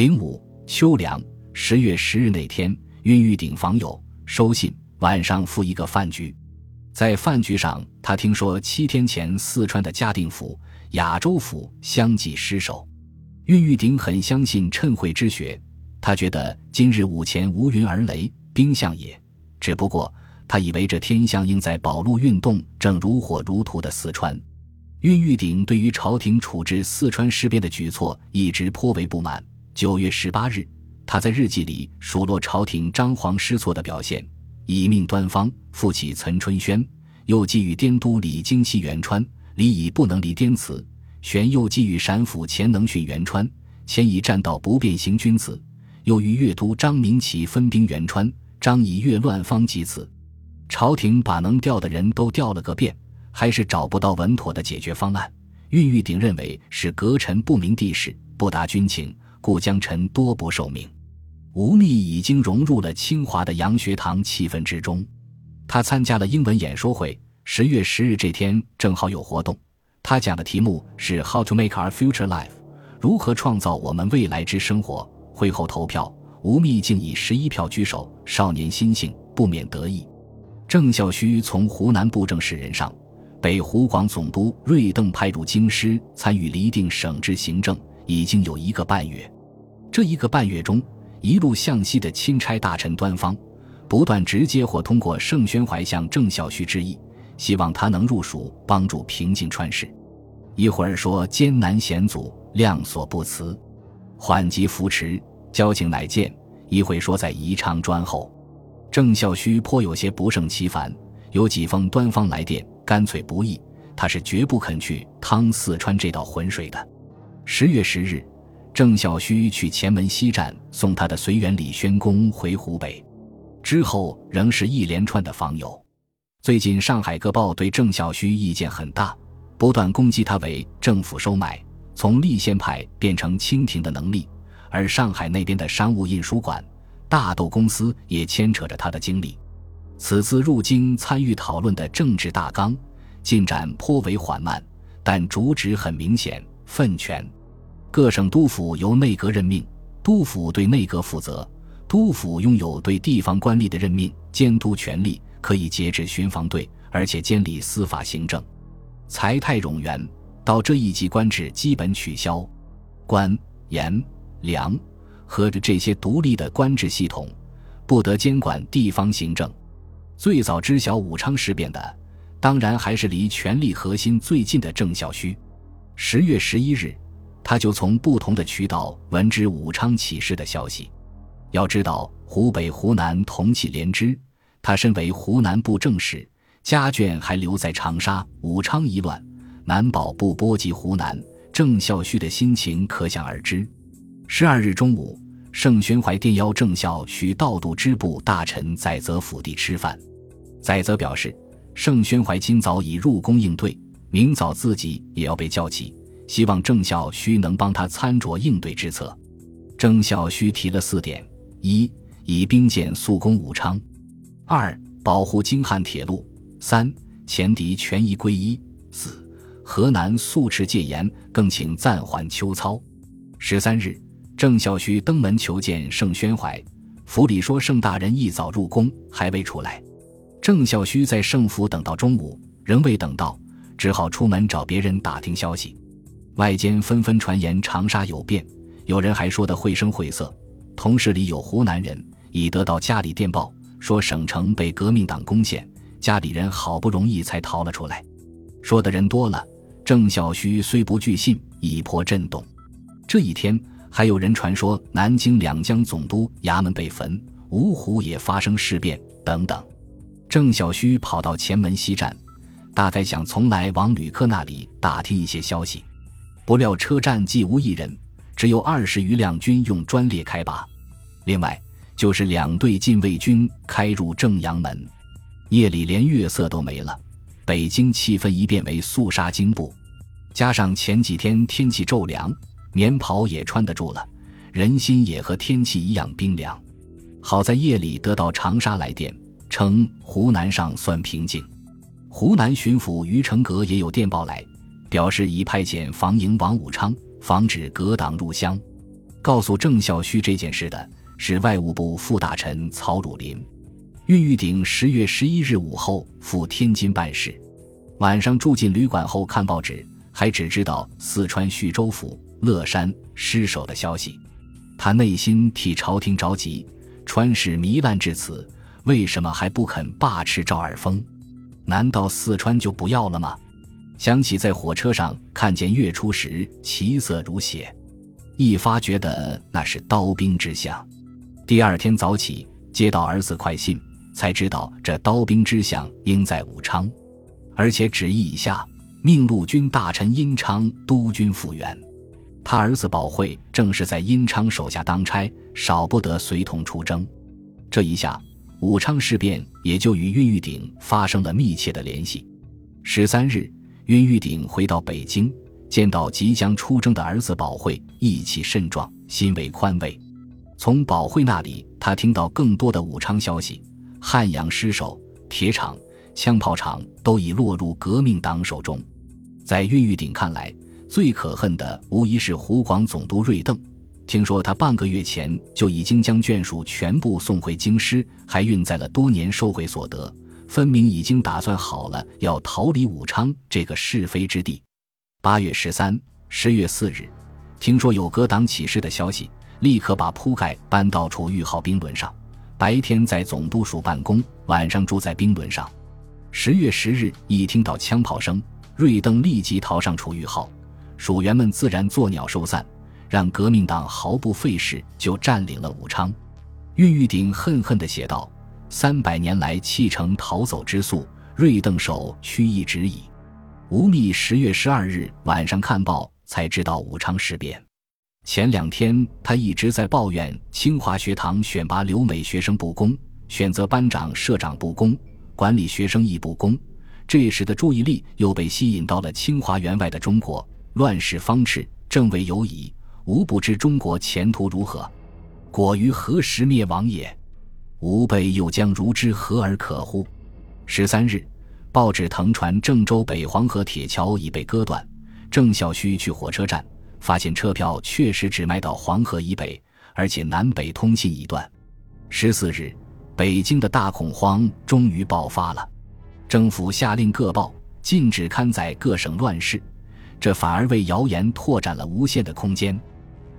零五秋凉十月十日那天，晕玉鼎访友收信，晚上赴一个饭局。在饭局上，他听说七天前四川的嘉定府、雅州府相继失守。郁玉鼎很相信谶会之学，他觉得今日午前无云而雷，兵象也。只不过他以为这天象应在保路运动正如火如荼的四川。郁玉鼎对于朝廷处置四川事变的举措一直颇为不满。九月十八日，他在日记里数落朝廷张皇失措的表现，以命端方复起岑春轩，又寄予滇都李经西元川，李已不能离滇祠。玄又寄予陕府钱能训元川，钱以战道不便行君子；又于越都张明启分兵元川，张以越乱方及此。朝廷把能调的人都调了个遍，还是找不到稳妥的解决方案。郁玉鼎认为是阁臣不明地势，不达军情。故将臣多不受命，吴宓已经融入了清华的洋学堂气氛之中。他参加了英文演说会。十月十日这天正好有活动，他讲的题目是 “How to make our future life”，如何创造我们未来之生活。会后投票，吴宓竟以十一票居首。少年心性，不免得意。郑孝胥从湖南布政使任上，被湖广总督瑞邓派入京师，参与厘定省制行政。已经有一个半月，这一个半月中，一路向西的钦差大臣端方，不断直接或通过盛宣怀向郑孝胥致意，希望他能入蜀帮助平静川事。一会儿说艰难险阻，量所不辞；缓急扶持，交情乃见。一会说在宜昌专候。郑孝胥颇有些不胜其烦，有几封端方来电，干脆不议，他是绝不肯去趟四川这道浑水的。十月十日，郑孝胥去前门西站送他的随员李宣公回湖北，之后仍是一连串的访友。最近上海各报对郑孝胥意见很大，不断攻击他为政府收买，从立宪派变成清廷的能力。而上海那边的商务印书馆、大豆公司也牵扯着他的经历。此次入京参与讨论的政治大纲进展颇为缓慢，但主旨很明显：分权。各省督府由内阁任命，督府对内阁负责。督府拥有对地方官吏的任命、监督权力，可以节制巡防队，而且监理司法行政。财泰冗员到这一级官制基本取消，官、盐、粮和着这些独立的官制系统，不得监管地方行政。最早知晓武昌事变的，当然还是离权力核心最近的郑孝胥。十月十一日。他就从不同的渠道闻知武昌起事的消息。要知道，湖北、湖南同气连枝，他身为湖南布政使，家眷还留在长沙。武昌一乱，难保不波及湖南。郑孝胥的心情可想而知。十二日中午，盛宣怀电邀郑孝胥到度支部大臣载泽府邸吃饭。载泽表示，盛宣怀今早已入宫应对，明早自己也要被叫起。希望郑孝胥能帮他参酌应对之策。郑孝胥提了四点：一、以兵舰速攻武昌；二、保护京汉铁路；三、前敌权宜归一；四、河南速持戒严，更请暂缓秋操。十三日，郑孝胥登门求见盛宣怀，府里说盛大人一早入宫，还未出来。郑孝胥在盛府等到中午，仍未等到，只好出门找别人打听消息。外间纷纷传言长沙有变，有人还说得绘声绘色。同事里有湖南人，已得到家里电报，说省城被革命党攻陷，家里人好不容易才逃了出来。说的人多了，郑孝胥虽不据信，已颇震动。这一天，还有人传说南京两江总督衙门被焚，芜湖也发生事变等等。郑孝胥跑到前门西站，大概想从来往旅客那里打听一些消息。不料车站既无一人，只有二十余辆军用专列开拔，另外就是两队禁卫军开入正阳门。夜里连月色都没了，北京气氛一变为肃杀惊怖。加上前几天天气骤凉，棉袍也穿得住了，人心也和天气一样冰凉。好在夜里得到长沙来电，称湖南上算平静。湖南巡抚于成阁也有电报来。表示已派遣防营王武昌，防止革党入湘。告诉郑孝胥这件事的是外务部副大臣曹汝霖。郁玉鼎十月十一日午后赴天津办事，晚上住进旅馆后看报纸，还只知道四川叙州府乐山失守的消息。他内心替朝廷着急，川事糜烂至此，为什么还不肯罢斥赵尔丰？难道四川就不要了吗？想起在火车上看见月初时其色如血，一发觉得那是刀兵之相。第二天早起接到儿子快信，才知道这刀兵之相应在武昌，而且旨意已下，命陆军大臣殷昌督军复员。他儿子保惠正是在殷昌手下当差，少不得随同出征。这一下，武昌事变也就与恽玉鼎发生了密切的联系。十三日。恽玉鼎回到北京，见到即将出征的儿子宝惠，意气甚壮，心为宽慰。从宝惠那里，他听到更多的武昌消息：汉阳失守，铁厂、枪炮厂都已落入革命党手中。在恽玉鼎看来，最可恨的无疑是湖广总督瑞邓。听说他半个月前就已经将眷属全部送回京师，还运载了多年收回所得。分明已经打算好了要逃离武昌这个是非之地。八月十三、十月四日，听说有革党起事的消息，立刻把铺盖搬到楚玉号兵轮上，白天在总督署办公，晚上住在兵轮上。十月十日，一听到枪炮声，瑞登立即逃上楚玉号，属员们自然作鸟兽散，让革命党毫不费事就占领了武昌。郁玉鼎恨恨地写道。三百年来弃城逃走之速，瑞邓手屈意止矣。吴宓十月十二日晚上看报，才知道武昌事变。前两天他一直在抱怨清华学堂选拔留美学生不公，选择班长、社长不公，管理学生亦不公。这时的注意力又被吸引到了清华园外的中国，乱世方炽，正未有矣。吾不知中国前途如何，果于何时灭亡也？吾辈又将如之何而可乎？十三日，报纸腾传郑州北黄河铁桥已被割断。郑孝胥去火车站，发现车票确实只卖到黄河以北，而且南北通信已断。十四日，北京的大恐慌终于爆发了。政府下令各报禁止刊载各省乱事，这反而为谣言拓展了无限的空间。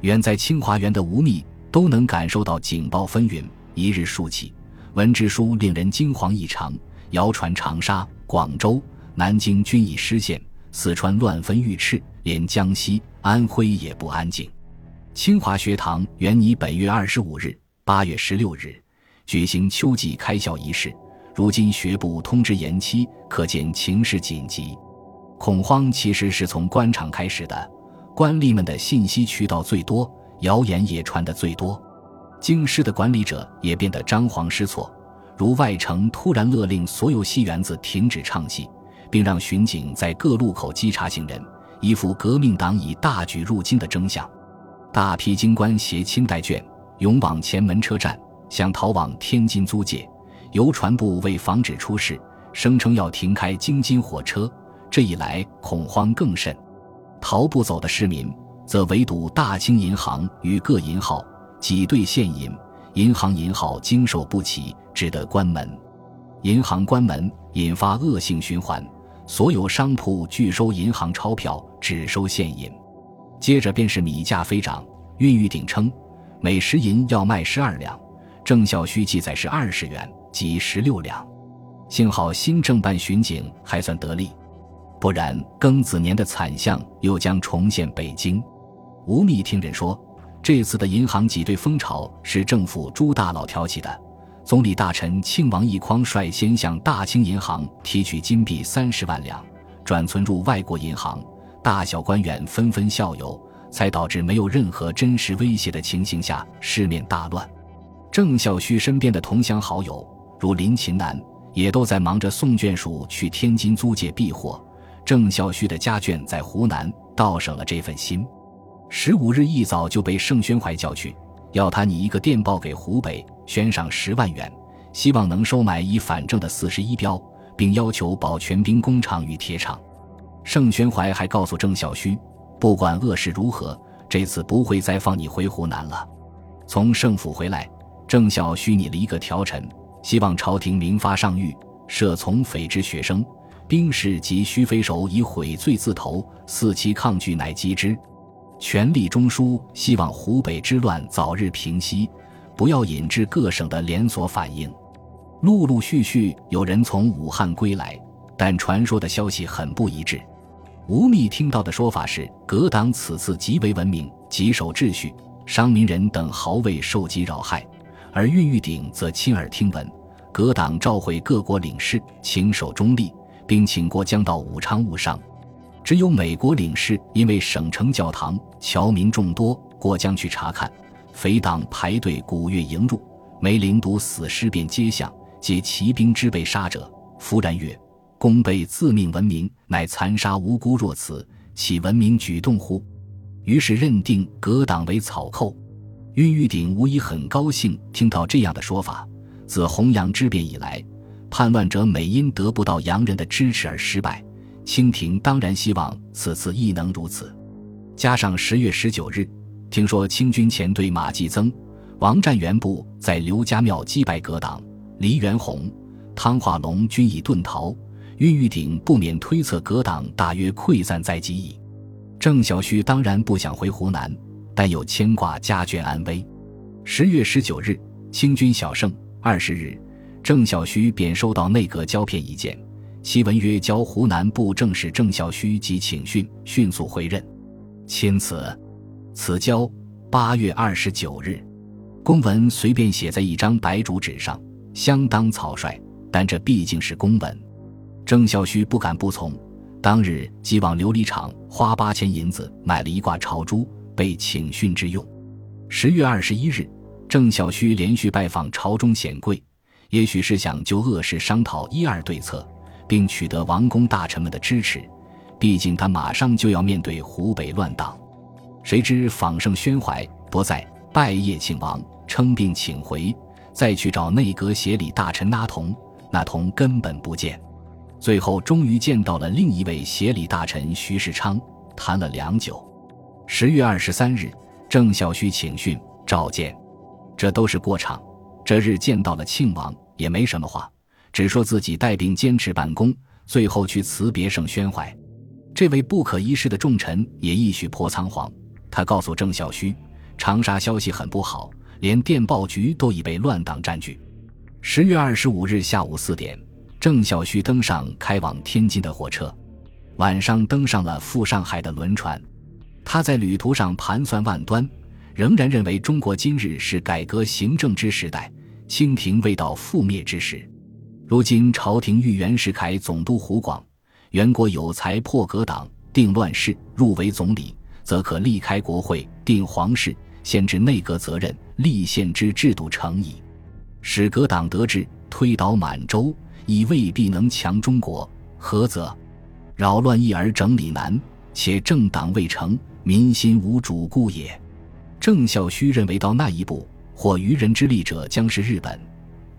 远在清华园的吴宓都能感受到警报纷纭。一日数起，文之书令人惊惶异常。谣传长沙、广州、南京均已失陷，四川乱纷欲炽，连江西、安徽也不安静。清华学堂原拟本月二十五日、八月十六日举行秋季开校仪式，如今学部通知延期，可见情势紧急。恐慌其实是从官场开始的，官吏们的信息渠道最多，谣言也传得最多。京师的管理者也变得张皇失措，如外城突然勒令所有戏园子停止唱戏，并让巡警在各路口稽查行人，一副革命党已大举入京的征象。大批京官携清代卷，涌往前门车站，想逃往天津租界。邮传部为防止出事，声称要停开京津火车。这一来，恐慌更甚。逃不走的市民，则围堵大清银行与各银号。挤兑现银，银行银号经受不起，只得关门。银行关门，引发恶性循环。所有商铺拒收银行钞票，只收现银。接着便是米价飞涨。运玉鼎称，每十银要卖十二两，郑孝胥记载是二十元，即十六两。幸好新政办巡警还算得力，不然庚子年的惨象又将重现北京。吴宓听人说。这次的银行挤兑风潮是政府朱大佬挑起的。总理大臣庆王奕匡率先向大清银行提取金币三十万两，转存入外国银行，大小官员纷纷效尤，才导致没有任何真实威胁的情形下，市面大乱。郑孝胥身边的同乡好友，如林琴南，也都在忙着送眷属去天津租界避祸。郑孝胥的家眷在湖南，倒省了这份心。十五日一早就被盛宣怀叫去，要他拟一个电报给湖北，悬赏十万元，希望能收买已反正的四十一标，并要求保全兵工厂与铁厂。盛宣怀还告诉郑孝胥，不管恶事如何，这次不会再放你回湖南了。从盛府回来，郑孝胥拟了一个条陈，希望朝廷明发上谕，赦从匪之学生、兵士及须匪首以悔罪自投，四其抗拒，乃击之。权力中枢，希望湖北之乱早日平息，不要引致各省的连锁反应。陆陆续续有人从武汉归来，但传说的消息很不一致。吴宓听到的说法是，葛党此次极为文明，极守秩序，商民人等毫未受及扰害；而恽玉鼎则亲耳听闻，葛党召会各国领事，请守中立，并请过江到武昌务商。只有美国领事因为省城教堂侨民众多，过江去查看，匪党排队鼓乐迎入，没领睹死尸便街巷。皆骑兵之被杀者，夫然曰：“公辈自命文明，乃残杀无辜若此，岂文明举动乎？”于是认定葛党为草寇。恽玉鼎无疑很高兴听到这样的说法。自洪阳之变以来，叛乱者每因得不到洋人的支持而失败，清廷当然希望此次亦能如此。加上十月十九日，听说清军前队马继增、王占元部在刘家庙击败葛党。黎元洪、汤化龙均已遁逃，恽玉鼎不免推测葛党大约溃散在即矣。郑小旭当然不想回湖南，但又牵挂家眷安危。十月十九日，清军小胜；二十日，郑小旭便收到内阁交片一件，其文曰：“交湖南布政使郑孝胥即请训，迅速回任。”钦此。此交八月二十九日，公文随便写在一张白竹纸上。相当草率，但这毕竟是公文，郑孝胥不敢不从。当日即往琉璃厂花八千银子买了一挂朝珠，备请训之用。十月二十一日，郑孝胥连续拜访朝中显贵，也许是想就恶事商讨一二对策，并取得王公大臣们的支持。毕竟他马上就要面对湖北乱党。谁知访圣宣怀不在，拜谒庆王，称病请回。再去找内阁协理大臣那同，那同根本不见。最后终于见到了另一位协理大臣徐世昌，谈了良久。十月二十三日，郑孝胥请训召见，这都是过场。这日见到了庆王，也没什么话，只说自己带病坚持办公。最后去辞别盛宣怀，这位不可一世的重臣也一许破仓皇。他告诉郑孝胥，长沙消息很不好。连电报局都已被乱党占据。十月二十五日下午四点，郑孝胥登上开往天津的火车，晚上登上了赴上海的轮船。他在旅途上盘算万端，仍然认为中国今日是改革行政之时代，清廷未到覆灭之时。如今朝廷欲袁世凯总督湖广，袁国有才破格党，定乱世，入为总理，则可立开国会，定皇室。限制内阁责任，立宪之制度成矣。使革党得志，推倒满洲，亦未必能强中国。何则？扰乱易而整理难，且政党未成，民心无主故也。郑孝胥认为，到那一步，或渔人之利者将是日本，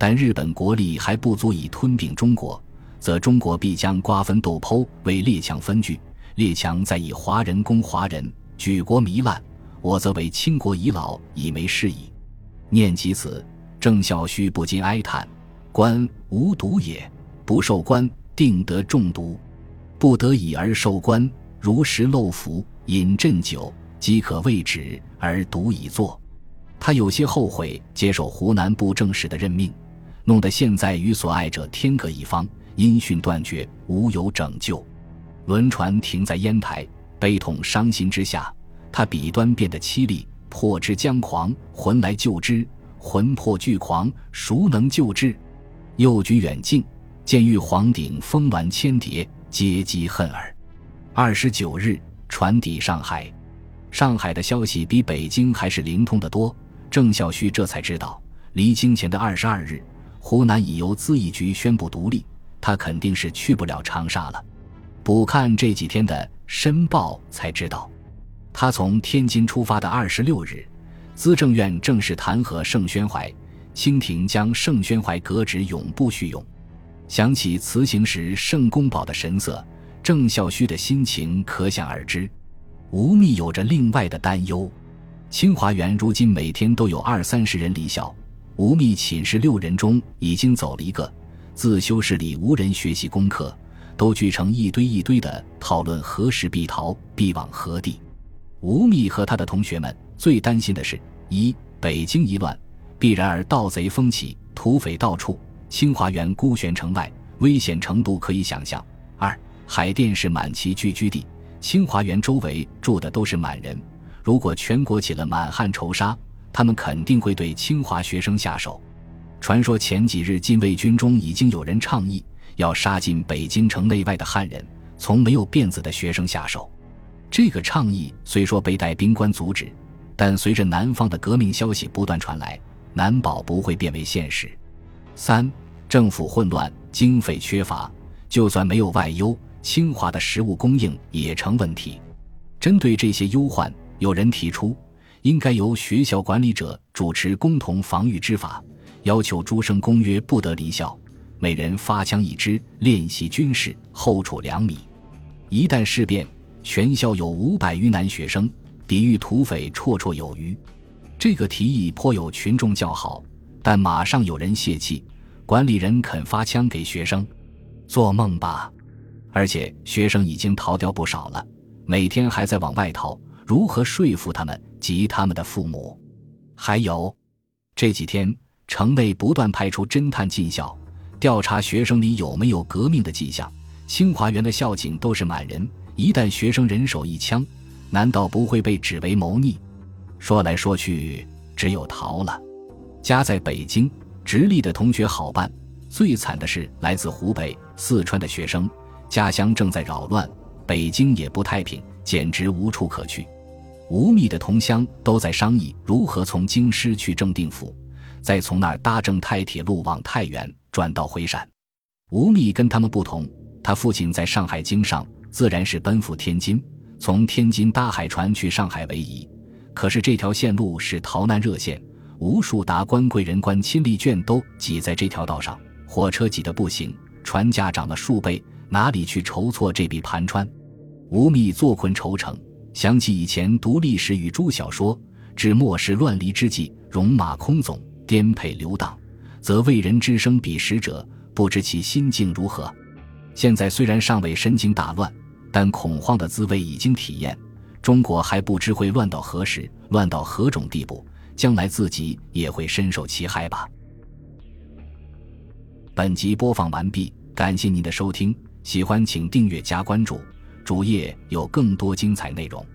但日本国力还不足以吞并中国，则中国必将瓜分豆剖，为列强分据，列强再以华人攻华人，举国糜烂。我则为倾国已老，已没事矣。念及此，郑孝胥不禁哀叹：“官无毒也，不受官，定得中毒。不得已而受官，如食漏服，饮鸩酒，即可未止而毒已作。”他有些后悔接受湖南布政使的任命，弄得现在与所爱者天各一方，音讯断绝，无有拯救。轮船停在烟台，悲痛伤心之下。他笔端变得凄厉，破之将狂，魂来救之；魂魄俱狂，孰能救之？又举远近，见玉皇顶峰峦千叠，皆积恨耳。二十九日，船抵上海。上海的消息比北京还是灵通的多。郑孝胥这才知道，离京前的二十二日，湖南已由资义局宣布独立，他肯定是去不了长沙了。补看这几天的《申报》，才知道。他从天津出发的二十六日，资政院正式弹劾盛宣怀，清廷将盛宣怀革职，永不叙用。想起辞行时盛公宝的神色，郑孝胥的心情可想而知。吴宓有着另外的担忧。清华园如今每天都有二三十人离校，吴宓寝室六人中已经走了一个，自修室里无人学习功课，都聚成一堆一堆的讨论何时必逃，必往何地。吴宓和他的同学们最担心的是：一、北京一乱，必然而盗贼风起，土匪到处，清华园孤悬城外，危险程度可以想象；二、海淀是满旗聚居地，清华园周围住的都是满人。如果全国起了满汉仇杀，他们肯定会对清华学生下手。传说前几日禁卫军中已经有人倡议要杀尽北京城内外的汉人，从没有辫子的学生下手。这个倡议虽说被带兵官阻止，但随着南方的革命消息不断传来，难保不会变为现实。三、政府混乱，经费缺乏，就算没有外忧，清华的食物供应也成问题。针对这些忧患。有人提出，应该由学校管理者主持共同防御之法，要求诸生公约不得离校，每人发枪一支，练习军事，后处两米。一旦事变，全校有五百余男学生，抵御土匪绰绰有余。这个提议颇有群众叫好，但马上有人泄气，管理人肯发枪给学生？做梦吧！而且学生已经逃掉不少了，每天还在往外逃。如何说服他们及他们的父母？还有，这几天城内不断派出侦探进校，调查学生里有没有革命的迹象。清华园的校警都是满人，一旦学生人手一枪，难道不会被指为谋逆？说来说去，只有逃了。家在北京直隶的同学好办，最惨的是来自湖北、四川的学生，家乡正在扰乱，北京也不太平，简直无处可去。吴宓的同乡都在商议如何从京师去正定府，再从那儿搭正太铁路往太原，转到回陕。吴宓跟他们不同，他父亲在上海经商，自然是奔赴天津，从天津搭海船去上海为宜。可是这条线路是逃难热线，无数达官贵人、官亲力眷都挤在这条道上，火车挤得不行，船价涨了数倍，哪里去筹措这笔盘川？吴宓坐困愁城。想起以前读历史与诸小说，至末世乱离之际，戎马倥偬，颠沛流荡，则为人之生彼时者，不知其心境如何。现在虽然尚未身经大乱，但恐慌的滋味已经体验。中国还不知会乱到何时，乱到何种地步，将来自己也会深受其害吧。本集播放完毕，感谢您的收听，喜欢请订阅加关注。主页有更多精彩内容。